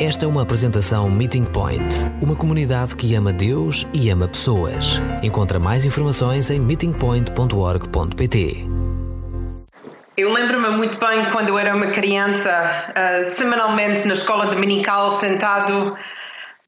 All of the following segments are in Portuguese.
Esta é uma apresentação Meeting Point, uma comunidade que ama Deus e ama pessoas. Encontra mais informações em meetingpoint.org.pt. Eu lembro-me muito bem quando eu era uma criança, uh, semanalmente na escola dominical, sentado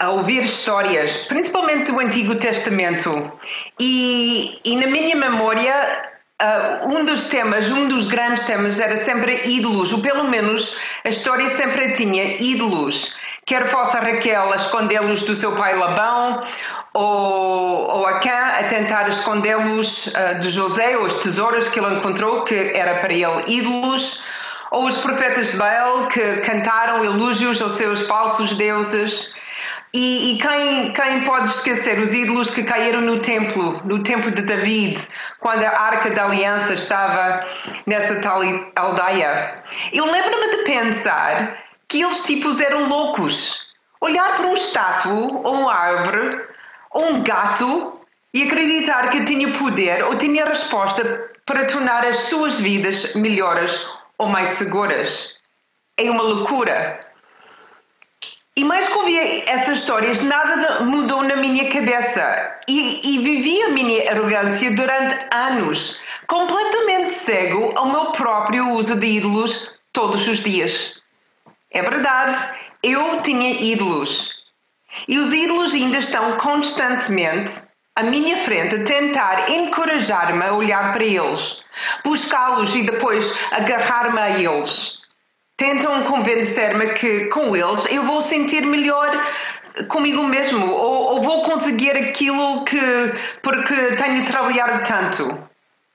a ouvir histórias, principalmente do Antigo Testamento. E, e na minha memória, Uh, um dos temas, um dos grandes temas era sempre ídolos, ou pelo menos a história sempre tinha ídolos. Quer fosse a Raquel a escondê-los do seu pai Labão, ou, ou a Cã a tentar escondê-los uh, de José, ou os tesouros que ele encontrou, que era para ele ídolos, ou os profetas de Baal que cantaram elogios aos seus falsos deuses. E, e, quem, quem pode esquecer os ídolos que caíram no templo, no templo de David, quando a arca da aliança estava nessa tal aldeia? Eu lembro-me de pensar que eles tipos eram loucos. Olhar para um estátuo, ou uma árvore, ou um gato e acreditar que tinha poder ou tinha resposta para tornar as suas vidas melhores ou mais seguras. É uma loucura. E mais que ouvia essas histórias, nada mudou na minha cabeça. E, e vivi a minha arrogância durante anos, completamente cego ao meu próprio uso de ídolos todos os dias. É verdade, eu tinha ídolos. E os ídolos ainda estão constantemente à minha frente a tentar encorajar-me a olhar para eles, buscá-los e depois agarrar-me a eles tentam convencer-me que com eles eu vou sentir melhor comigo mesmo ou, ou, vou conseguir aquilo que porque tenho trabalhado tanto.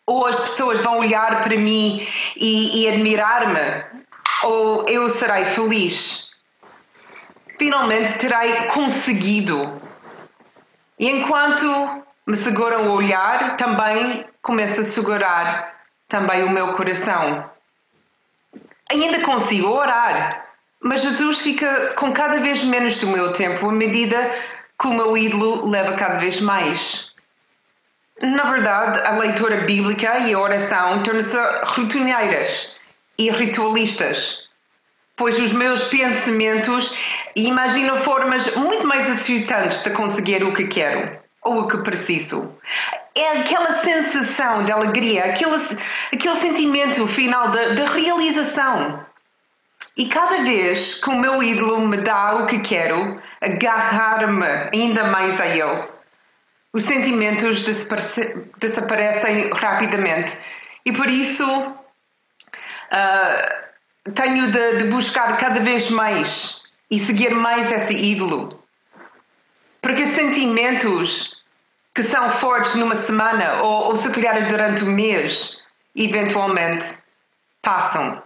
Ou as pessoas vão olhar para mim e, e admirar-me ou eu serei feliz. Finalmente terei conseguido. E enquanto me seguram o olhar também começa a segurar também o meu coração ainda consigo orar, mas Jesus fica com cada vez menos do meu tempo à medida que o meu ídolo leva cada vez mais. Na verdade, a leitura bíblica e a oração tornam-se rotineiras e ritualistas, pois os meus pensamentos imaginam formas muito mais excitantes de conseguir o que quero ou o que preciso é aquela sensação de alegria, aquele, aquele sentimento final de, de realização. E cada vez que o meu ídolo me dá o que quero, agarrar-me ainda mais a ele. Os sentimentos desaparecem rapidamente. E por isso uh, tenho de, de buscar cada vez mais e seguir mais esse ídolo. Porque os sentimentos que são fortes numa semana ou, ou se calhar durante o um mês, eventualmente passam.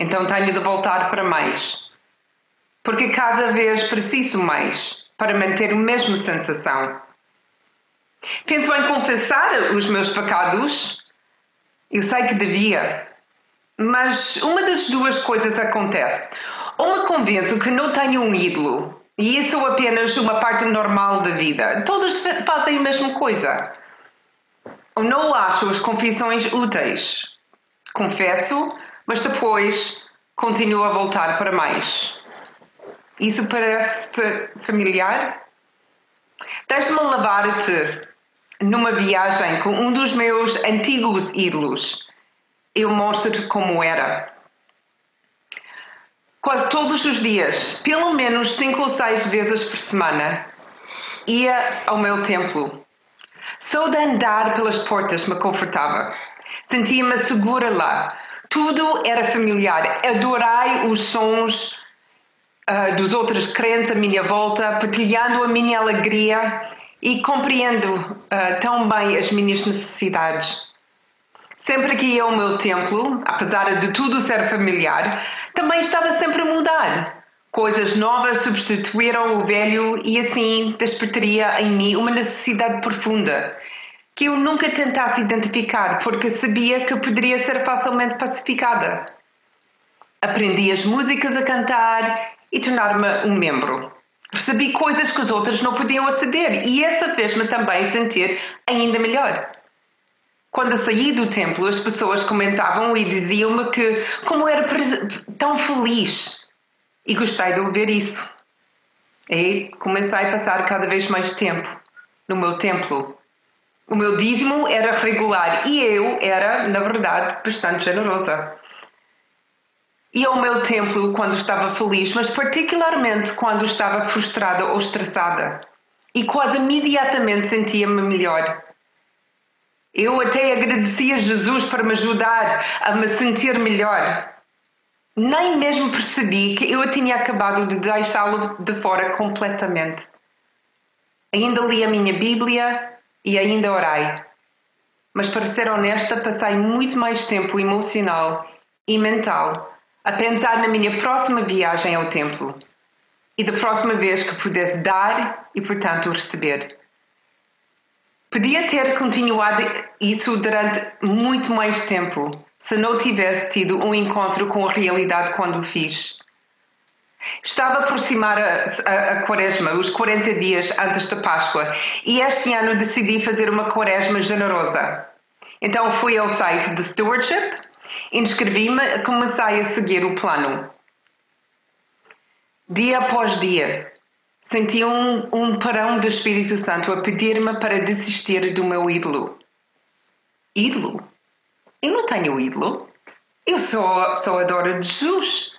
Então tenho de voltar para mais. Porque cada vez preciso mais para manter a mesma sensação. Penso em confessar os meus pecados. Eu sei que devia. Mas uma das duas coisas acontece. Ou me convenço que não tenho um ídolo e isso é apenas uma parte normal da vida. Todos fazem a mesma coisa. Eu não acho as confissões úteis. Confesso, mas depois continuo a voltar para mais. Isso parece-te familiar? Deixa-me levar-te numa viagem com um dos meus antigos ídolos. Eu mostro-te como era quase todos os dias, pelo menos cinco ou seis vezes por semana, ia ao meu templo. Só de andar pelas portas me confortava. Sentia-me segura lá. Tudo era familiar. Adorei os sons uh, dos outros crentes à minha volta, partilhando a minha alegria e compreendo uh, tão bem as minhas necessidades. Sempre que ia ao meu templo, apesar de tudo ser familiar, também estava sempre a mudar. Coisas novas substituíram o velho e assim despertaria em mim uma necessidade profunda que eu nunca tentasse identificar porque sabia que poderia ser facilmente pacificada. Aprendi as músicas a cantar e tornar-me um membro. Percebi coisas que os outros não podiam aceder e essa fez-me também sentir ainda melhor. Quando saí do templo, as pessoas comentavam e diziam-me que como era tão feliz. E gostei de ouvir isso. E comecei a passar cada vez mais tempo no meu templo. O meu dízimo era regular e eu era, na verdade, bastante generosa. E ao meu templo quando estava feliz, mas particularmente quando estava frustrada ou estressada. E quase imediatamente sentia-me melhor. Eu até agradecia a Jesus para me ajudar a me sentir melhor. Nem mesmo percebi que eu tinha acabado de deixá-lo de fora completamente. Ainda li a minha Bíblia e ainda orei. Mas para ser honesta, passei muito mais tempo emocional e mental a pensar na minha próxima viagem ao templo e da próxima vez que pudesse dar e, portanto, receber. Podia ter continuado isso durante muito mais tempo se não tivesse tido um encontro com a realidade quando o fiz. Estava a aproximar a, a, a, quaresma, os 40 dias antes da Páscoa, e este ano decidi fazer uma quaresma generosa. Então fui ao site de Stewardship, inscrevi-me e comecei a seguir o plano. Dia após dia, Senti um, um parão do Espírito Santo a pedir-me para desistir do meu ídolo. Ídolo? Eu não tenho ídolo. Eu só, adoro Jesus.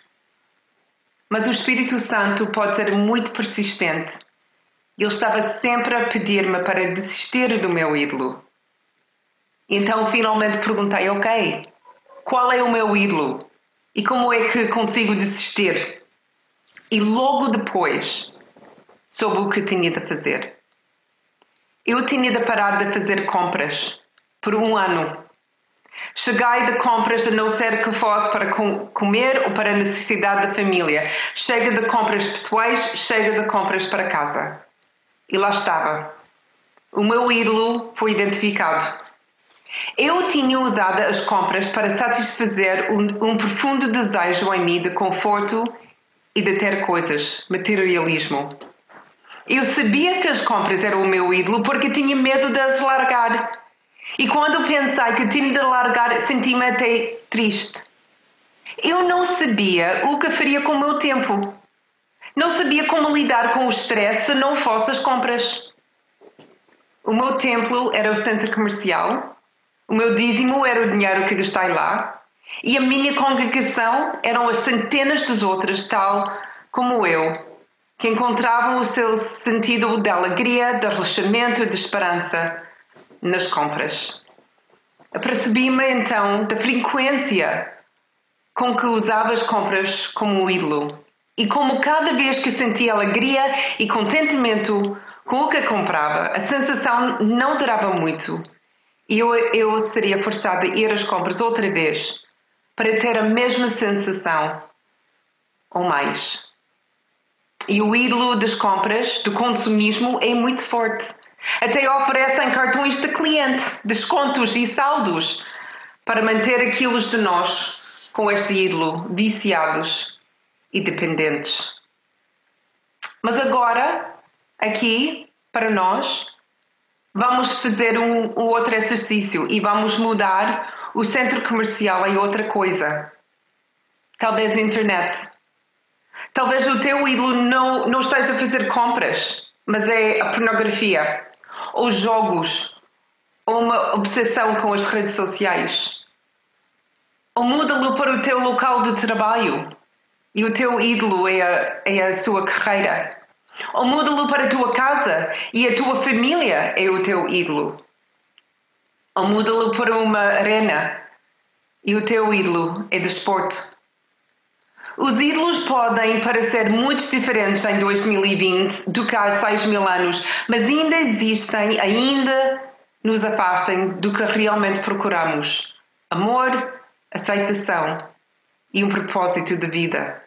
Mas o Espírito Santo pode ser muito persistente. Ele estava sempre a pedir-me para desistir do meu ídolo. Então finalmente perguntei: Ok, qual é o meu ídolo? E como é que consigo desistir? E logo depois sobre o que tinha de fazer. Eu tinha de parar de fazer compras por um ano. Cheguei de compras a não ser que fosse para comer ou para necessidade da família. Chega de compras pessoais, chega de compras para casa. E lá estava. O meu ídolo foi identificado. Eu tinha usado as compras para satisfazer um, um profundo desejo em mim de conforto e de ter coisas, materialismo. Eu sabia que as compras eram o meu ídolo porque tinha medo de as largar. E quando pensei que tinha de largar, senti-me até triste. Eu não sabia o que faria com o meu tempo. Não sabia como lidar com o estresse se não fosse as compras. O meu templo era o centro comercial, o meu dízimo era o dinheiro que gastei lá, e a minha congregação eram as centenas das outras, tal como eu, que encontravam o seu sentido de alegria, de relaxamento, de esperança nas compras. Apercebi-me então da frequência com que usava as compras como ídolo e como cada vez que sentia alegria e contentamento com o que comprava, a sensação não durava muito e eu, eu seria forçada a ir às compras outra vez para ter a mesma sensação ou mais. E o ídolo das compras, do consumismo, é muito forte. Até oferecem cartões de cliente, descontos e saldos para manter aquilo de nós com este ídolo, viciados e dependentes. Mas agora, aqui, para nós, vamos fazer um, um outro exercício e vamos mudar o centro comercial em outra coisa. Talvez a internet Talvez o teu ídolo não, não esteja a fazer compras, mas é a pornografia, ou jogos, ou uma obsessão com as redes sociais. Ou muda-lo para o teu local de trabalho e o teu ídolo é a, é a sua carreira. Ou muda-lo para a tua casa e a tua família é o teu ídolo. Ou muda-lo para uma arena e o teu ídolo é desporto. Os ídolos podem parecer muito diferentes em 2020 do que há 6 mil anos, mas ainda existem, ainda nos afastem do que realmente procuramos: amor, aceitação e um propósito de vida.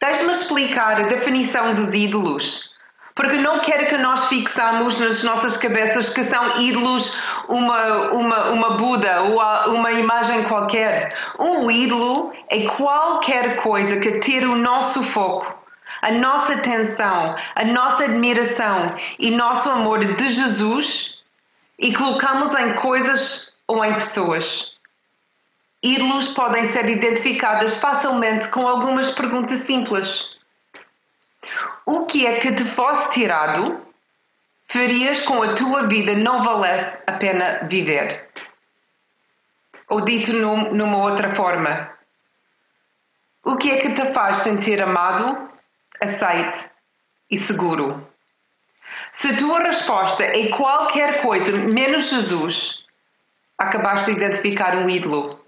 Deixe-me explicar a definição dos ídolos porque não quero que nós fixamos nas nossas cabeças que são ídolos uma, uma, uma Buda ou uma imagem qualquer. Um ídolo é qualquer coisa que tire o nosso foco, a nossa atenção, a nossa admiração e nosso amor de Jesus e colocamos em coisas ou em pessoas. Ídolos podem ser identificados facilmente com algumas perguntas simples. O que é que te fosse tirado, farias com a tua vida não valesse a pena viver? Ou dito num, numa outra forma, o que é que te faz sentir amado, aceite e seguro? Se a tua resposta é qualquer coisa menos Jesus, acabaste de identificar um ídolo.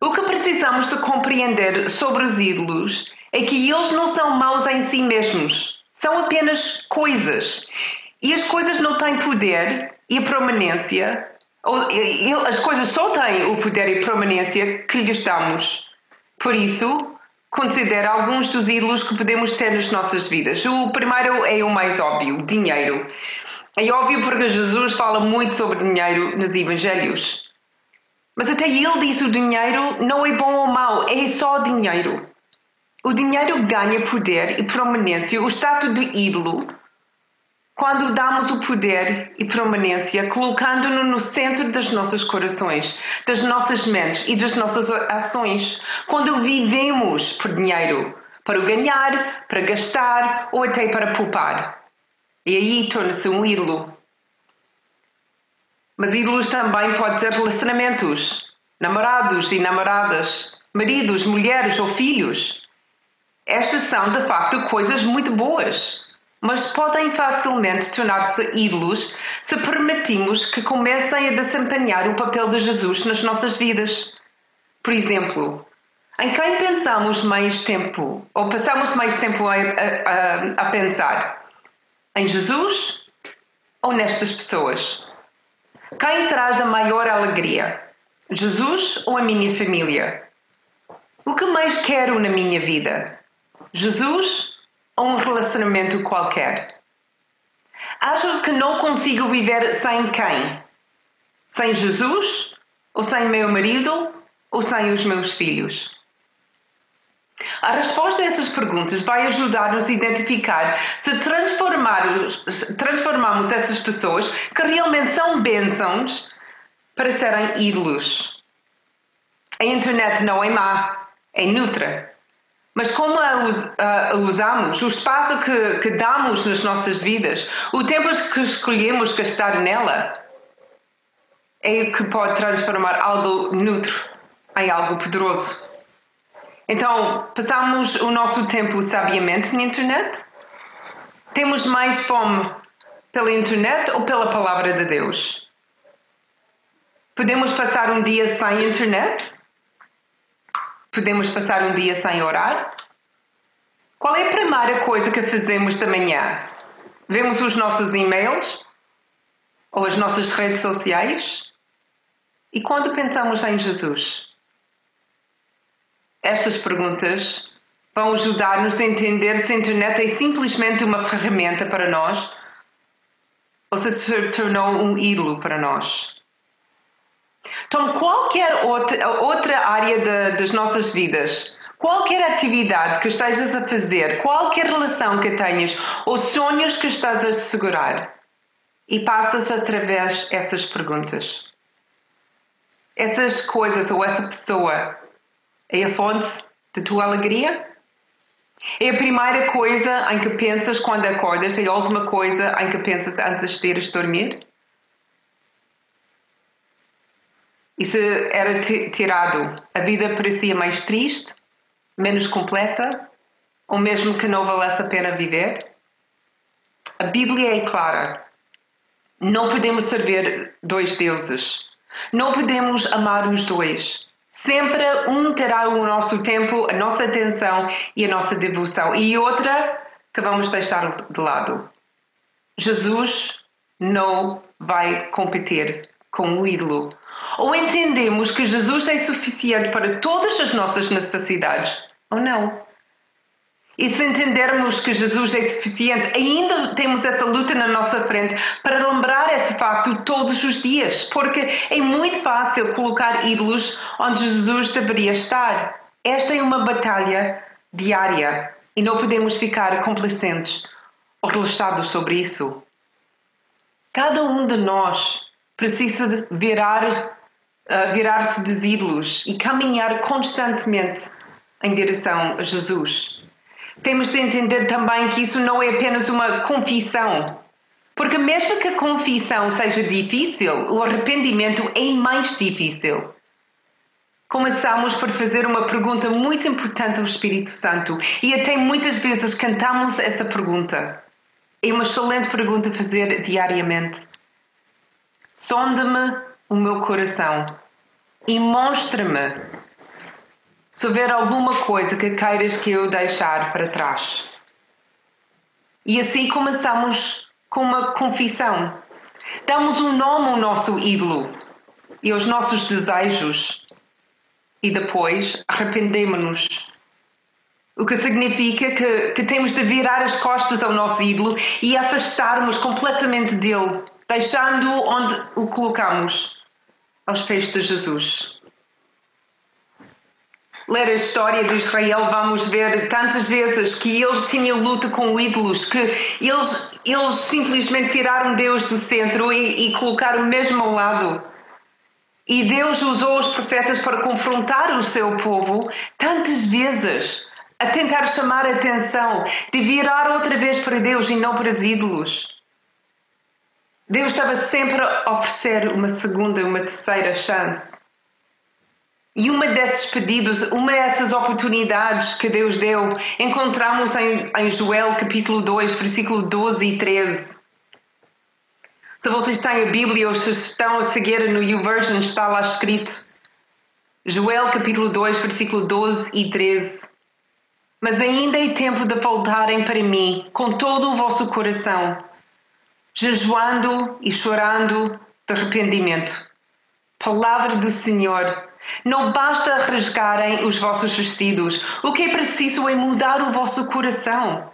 O que precisamos de compreender sobre os ídolos é que eles não são maus em si mesmos, são apenas coisas. E as coisas não têm poder e permanência, as coisas só têm o poder e permanência que lhes damos. Por isso, considera alguns dos ídolos que podemos ter nas nossas vidas. O primeiro é o mais óbvio: dinheiro. É óbvio porque Jesus fala muito sobre dinheiro nos Evangelhos. Mas até ele diz o dinheiro não é bom ou mau, é só dinheiro. O dinheiro ganha poder e prominência, o status de ídolo, quando damos o poder e permanência, colocando-no no centro dos nossos corações, das nossas mentes e das nossas ações, quando vivemos por dinheiro, para o ganhar, para gastar ou até para poupar. E aí torna-se um ídolo. Mas ídolos também pode ser relacionamentos, namorados e namoradas, maridos, mulheres ou filhos. Estas são, de facto, coisas muito boas mas podem facilmente tornar-se ídolos se permitimos que comecem a desempenhar o papel de Jesus nas nossas vidas. Por exemplo, em quem pensamos mais tempo, ou passamos mais tempo a, a, a pensar? Em Jesus ou nestas pessoas? Quem traz a maior alegria? Jesus ou a minha família? O que mais quero na minha vida? Jesus ou um relacionamento qualquer. Acho que não consigo viver sem quem? Sem Jesus? Ou sem meu marido? Ou sem os meus filhos? A resposta a essas perguntas vai ajudar-nos a identificar se transformarmos, transformamos essas pessoas que realmente são bênçãos para serem ídolos. A internet não é má, é neutra. Mas como a, us, a, usamos, o espaço que, que damos nas nossas vidas, o tempo que escolhemos gastar nela, é que pode transformar algo neutro em algo poderoso. Então, passamos o nosso tempo sabiamente na internet? Temos mais fome pela internet ou pela palavra de Deus? Podemos passar um dia sem internet? Podemos passar um dia sem orar? Qual é a primeira coisa que fazemos da manhã? Vemos os nossos e-mails? Ou as nossas redes sociais? E quando pensamos em Jesus? Estas perguntas vão ajudar-nos a entender se a internet é simplesmente uma ferramenta para nós ou se tornou um ídolo para nós. Então, qualquer outra, outra área de, das nossas vidas, qualquer atividade que estejas a fazer, qualquer relação que tenhas ou sonhos que estás a segurar, e passas através dessas perguntas. Essas coisas ou essa pessoa é a fonte de tua alegria? É a primeira coisa em que pensas quando acordas? É a última coisa em que pensas antes de ires dormir? E se era tirado, a vida parecia mais triste, menos completa, ou mesmo que não valesse a pena viver? A Bíblia é clara. Não podemos servir dois deuses. Não podemos amar os dois. Sempre um terá o nosso tempo, a nossa atenção e a nossa devoção, e outra que vamos deixar de lado. Jesus não vai competir com o ídolo ou entendemos que Jesus é suficiente para todas as nossas necessidades, ou não. E se entendermos que Jesus é suficiente, ainda temos essa luta na nossa frente para lembrar esse facto todos os dias, porque é muito fácil colocar ídolos onde Jesus deveria estar. Esta é uma batalha diária e não podemos ficar complacentes ou relaxados sobre isso. Cada um de nós precisa virar virar-se dos ídolos e caminhar constantemente em direção a Jesus. temos de entender também que isso não é apenas uma confissão. Porque, mesmo que a confissão seja difícil, o arrependimento é mais difícil. Começamos por fazer uma pergunta muito importante ao Espírito Santo e até muitas vezes cantamos essa pergunta. É uma excelente pergunta a fazer diariamente. Sonda-me o meu coração e mostra-me se houver alguma coisa que queiras que eu deixar para trás. E assim começamos com uma confissão. Damos um nome ao nosso ídolo e aos nossos desejos. E depois arrependemos-nos. O que significa que, que temos de virar as costas ao nosso ídolo e afastarmos completamente dele, deixando onde o colocamos aos pés de Jesus ler a história de Israel, vamos ver tantas vezes que eles tinham luta com ídolos, que eles, eles simplesmente tiraram Deus do centro e, e colocaram mesmo ao lado. E Deus usou os profetas para confrontar o seu povo tantas vezes, a tentar chamar a atenção, de virar outra vez para Deus e não para os ídolos. Deus estava sempre a oferecer uma segunda, uma terceira chance. E uma desses pedidos, uma dessas oportunidades que Deus deu, encontramos em, em Joel capítulo 2, versículo 12 e 13. Se vocês têm a Bíblia ou se estão a seguir no YouVersion, está lá escrito. Joel capítulo 2, versículo 12 e 13. Mas ainda é tempo de voltarem para mim com todo o vosso coração, jejuando e chorando de arrependimento. Palavra do Senhor não basta rasgarem os vossos vestidos, o que é preciso é mudar o vosso coração.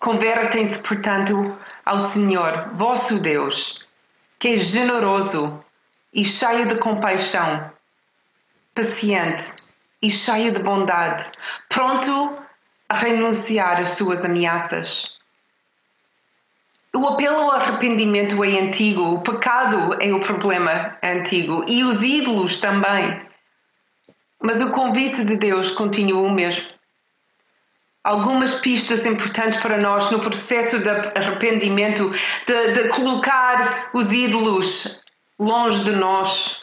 Convertem-se, portanto, ao Senhor, vosso Deus, que é generoso e cheio de compaixão, paciente e cheio de bondade, pronto a renunciar às suas ameaças o apelo ao arrependimento é antigo, o pecado é o problema antigo e os ídolos também. Mas o convite de Deus continua o mesmo. Algumas pistas importantes para nós no processo de arrependimento, de, de colocar os ídolos longe de nós.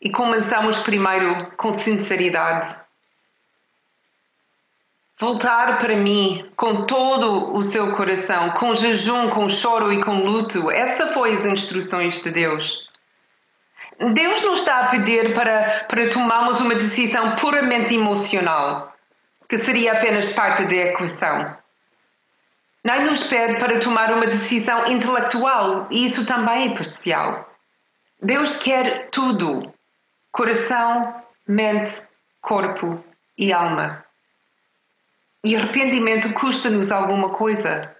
E começamos primeiro com sinceridade voltar para mim com todo o seu coração, com jejum, com choro e com luto. Essa foi as instruções de Deus. Deus não está a pedir para, para tomarmos uma decisão puramente emocional, que seria apenas parte da equação. Nem nos pede para tomar uma decisão intelectual, e isso também é parcial. Deus quer tudo: coração, mente, corpo e alma. E arrependimento custa-nos alguma coisa.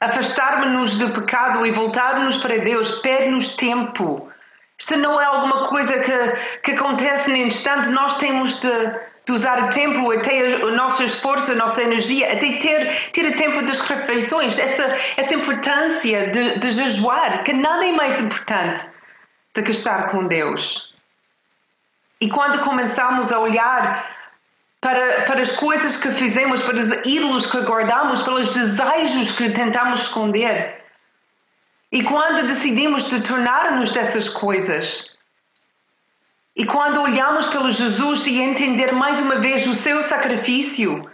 Afastar-nos do pecado e voltar-nos para Deus pede-nos tempo. Isto não é alguma coisa que, que acontece no instante, nós temos de, de usar tempo, até o nosso esforço, a nossa energia, até ter, ter tempo das refeições, essa, essa importância de, de jejuar, que nada é mais importante do que estar com Deus. E quando começamos a olhar para, para as coisas que fizemos, para os ídolos que guardamos, pelos desejos que tentamos esconder. E quando decidimos de tornar-nos dessas coisas, e quando olhamos pelo Jesus e entender mais uma vez o seu sacrifício,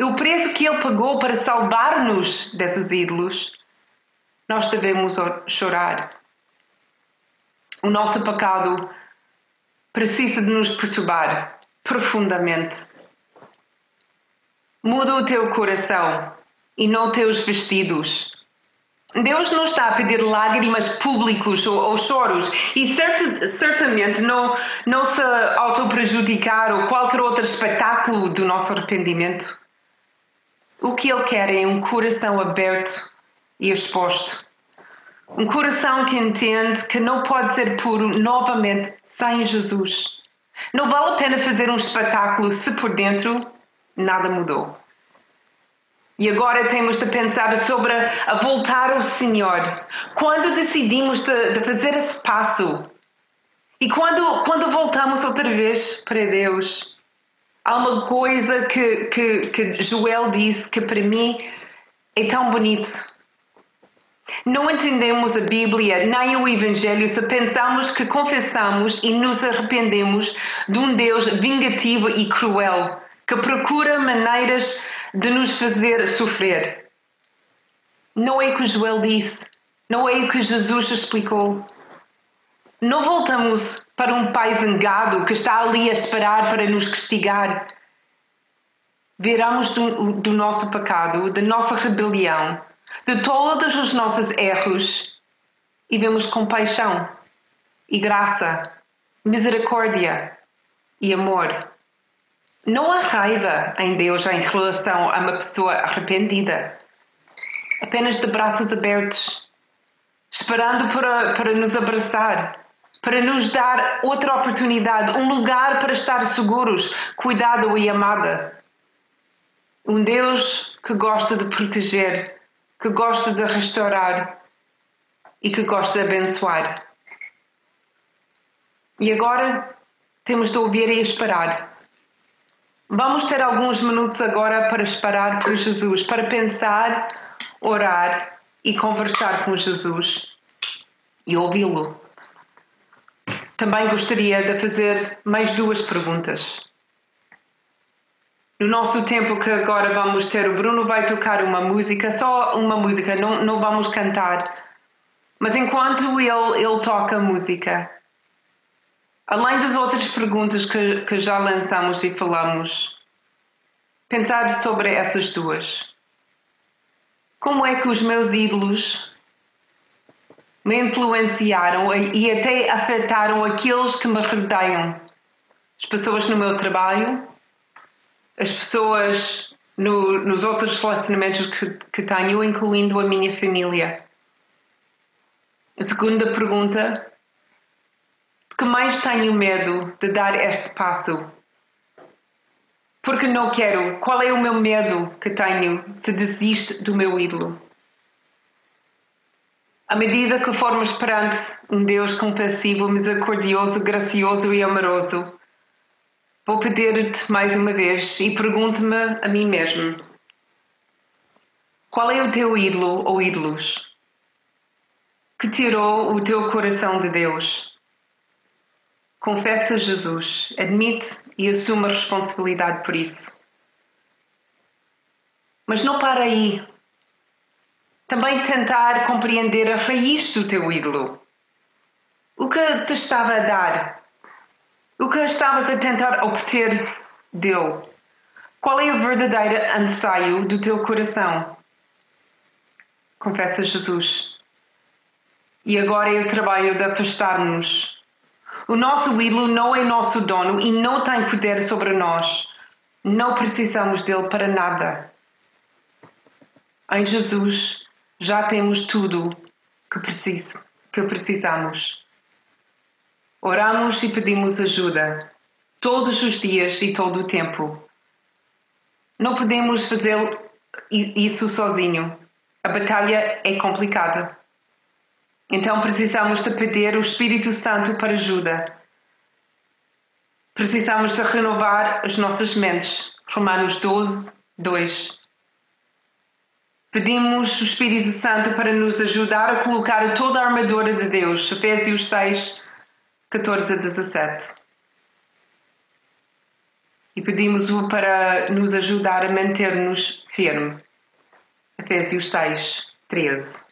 o preço que ele pagou para salvar-nos desses ídolos, nós devemos chorar. O nosso pecado precisa de nos perturbar profundamente. Muda o teu coração e não teus vestidos. Deus não está a pedir lágrimas públicos ou, ou choros e cert, certamente não, não se auto-prejudicar ou qualquer outro espetáculo do nosso arrependimento. O que Ele quer é um coração aberto e exposto. Um coração que entende que não pode ser puro novamente sem Jesus. Não vale a pena fazer um espetáculo se por dentro nada mudou. E agora temos de pensar sobre a voltar ao Senhor. Quando decidimos de, de fazer esse passo e quando, quando voltamos outra vez para Deus, Há uma coisa que, que, que Joel disse que para mim é tão bonito. Não entendemos a Bíblia nem o Evangelho se pensamos que confessamos e nos arrependemos de um Deus vingativo e cruel que procura maneiras de nos fazer sofrer. Não é o que Joel disse, não é o que Jesus explicou. Não voltamos para um pai zangado que está ali a esperar para nos castigar. Viramos do, do nosso pecado, da nossa rebelião de todos os nossos erros e vemos compaixão e graça, misericórdia e amor. Não há raiva em Deus em relação a uma pessoa arrependida, apenas de braços abertos, esperando para, para nos abraçar, para nos dar outra oportunidade, um lugar para estar seguros, cuidado e amada. Um Deus que gosta de proteger que gosta de restaurar e que gosta de abençoar. E agora temos de ouvir e esperar. Vamos ter alguns minutos agora para esperar por Jesus, para pensar, orar e conversar com Jesus e ouvi-lo. Também gostaria de fazer mais duas perguntas. No nosso tempo que agora vamos ter, o Bruno vai tocar uma música, só uma música, não, não vamos cantar. Mas enquanto ele, ele toca música, além das outras perguntas que, que já lançamos e falamos, pensar sobre essas duas. Como é que os meus ídolos me influenciaram e até afetaram aqueles que me rodeiam? As pessoas no meu trabalho, as pessoas no, nos outros relacionamentos que, que tenho, incluindo a minha família. A segunda pergunta: que mais tenho medo de dar este passo? Porque não quero. Qual é o meu medo que tenho se desisto do meu ídolo? À medida que formos perante um Deus compassivo, misericordioso, gracioso e amoroso, Vou pedir-te mais uma vez e pergunto-me a mim mesmo: qual é o teu ídolo ou ídolos que tirou o teu coração de Deus? Confessa Jesus, admite e assume a responsabilidade por isso. Mas não para aí. Também tentar compreender a raiz do teu ídolo. O que te estava a dar o que estavas a tentar obter dele? Qual é o verdadeiro anseio do teu coração? Confessa Jesus. E agora é o trabalho de afastar-nos. O nosso ídolo não é nosso dono e não tem poder sobre nós. Não precisamos dele para nada. Em Jesus já temos tudo que preciso, que precisamos. Oramos e pedimos ajuda, todos os dias e todo o tempo. Não podemos fazer isso sozinho. A batalha é complicada. Então precisamos de pedir o Espírito Santo para ajuda. Precisamos de renovar as nossas mentes. Romanos 12, 2. Pedimos o Espírito Santo para nos ajudar a colocar toda a armadura de Deus. Efésios 6, 14 a 17. E pedimos-o para nos ajudar a manter-nos firme. Efésios 6, 13.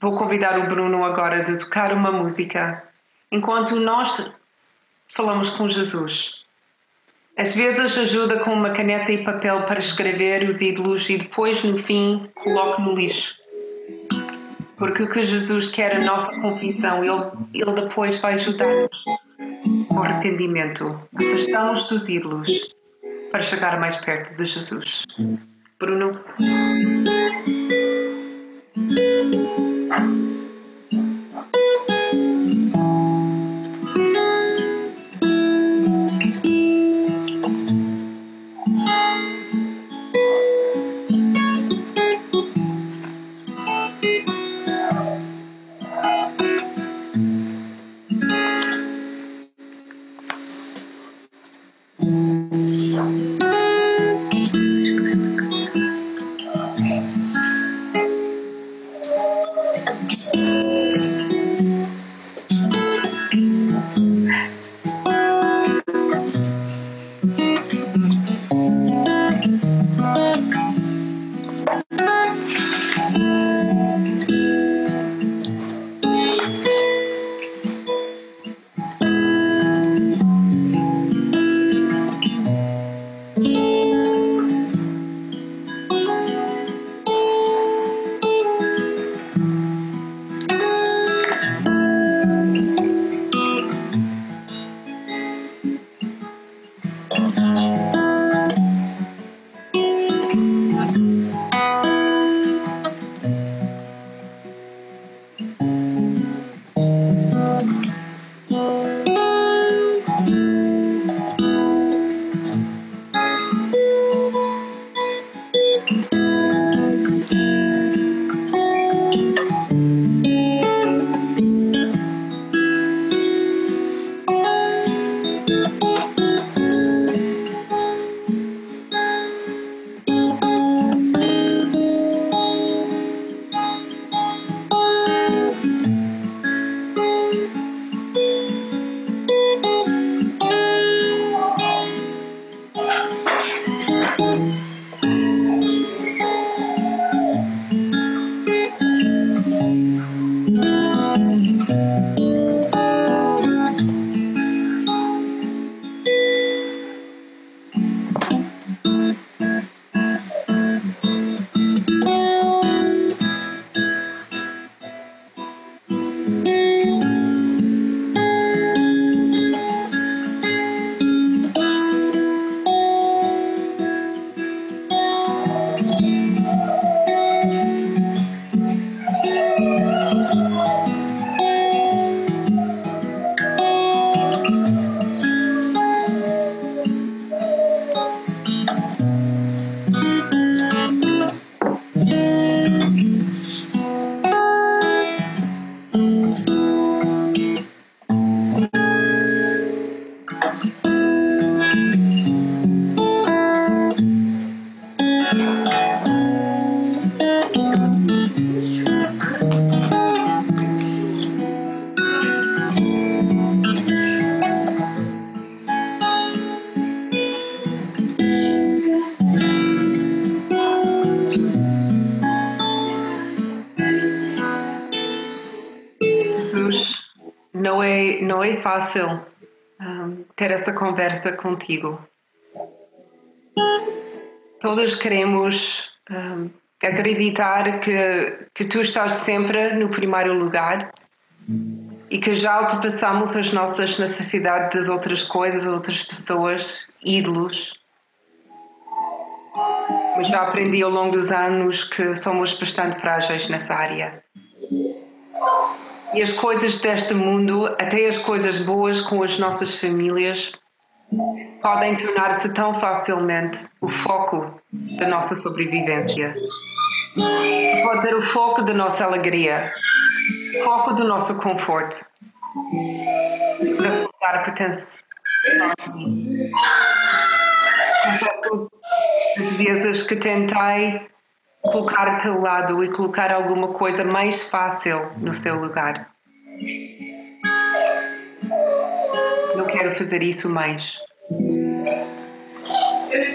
Vou convidar o Bruno agora de tocar uma música enquanto nós falamos com Jesus. Às vezes ajuda com uma caneta e papel para escrever os ídolos e depois, no fim, coloco no lixo. Porque o que Jesus quer a nossa confissão, Ele, ele depois vai ajudar-nos com arrependimento. Afastamos dos ídolos para chegar mais perto de Jesus. Bruno. Fácil um, ter essa conversa contigo. Todos queremos um, acreditar que, que tu estás sempre no primeiro lugar e que já ultrapassamos as nossas necessidades das outras coisas, outras pessoas, ídolos. Mas já aprendi ao longo dos anos que somos bastante frágeis nessa área. E as coisas deste mundo, até as coisas boas com as nossas famílias, podem tornar-se tão facilmente o foco da nossa sobrevivência. Pode ser o foco da nossa alegria, o foco do nosso conforto. Esse lugar pertence a ti. Confesso as vezes que tentei colocar-te ao lado e colocar alguma coisa mais fácil no seu lugar. Não quero fazer isso mais.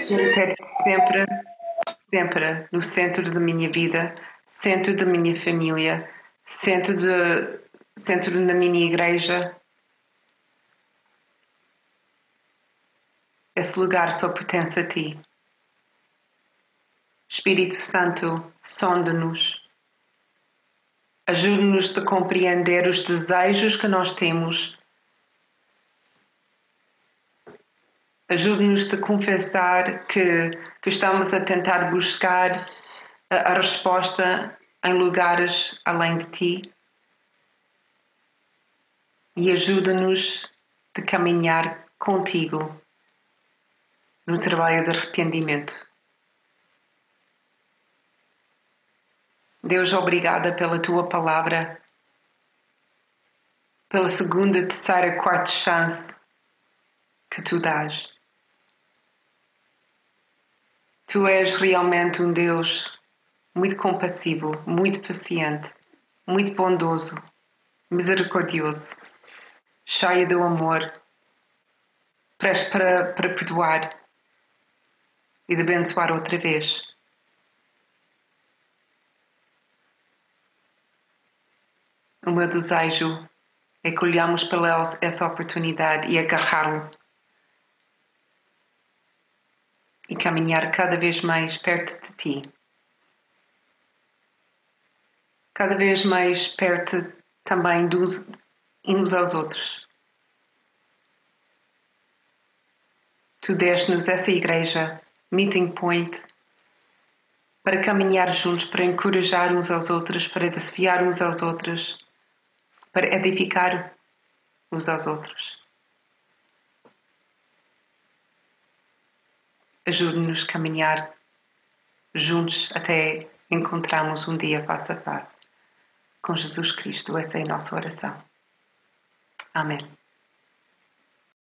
Quero ter-te sempre, sempre no centro da minha vida, centro da minha família, centro, de, centro da minha igreja. Esse lugar só pertence a ti. Espírito Santo, sonda-nos. Ajude-nos a compreender os desejos que nós temos. Ajude-nos a confessar que, que estamos a tentar buscar a, a resposta em lugares além de ti. E ajuda-nos a caminhar contigo no trabalho de arrependimento. Deus, obrigada pela tua palavra, pela segunda, terceira, quarta chance que tu dás. Tu és realmente um Deus muito compassivo, muito paciente, muito bondoso, misericordioso, cheio do amor, presto para, para perdoar e de abençoar outra vez. O meu desejo é que olhamos para essa oportunidade e agarrá-lo e caminhar cada vez mais perto de ti. Cada vez mais perto também dos uns aos outros. tu deste-nos essa igreja, Meeting Point, para caminhar juntos, para encorajar uns aos outros, para desfiar uns aos outros, para edificar uns aos outros. Ajude-nos a caminhar juntos até encontrarmos um dia face a face com Jesus Cristo. Essa é a nossa oração. Amém.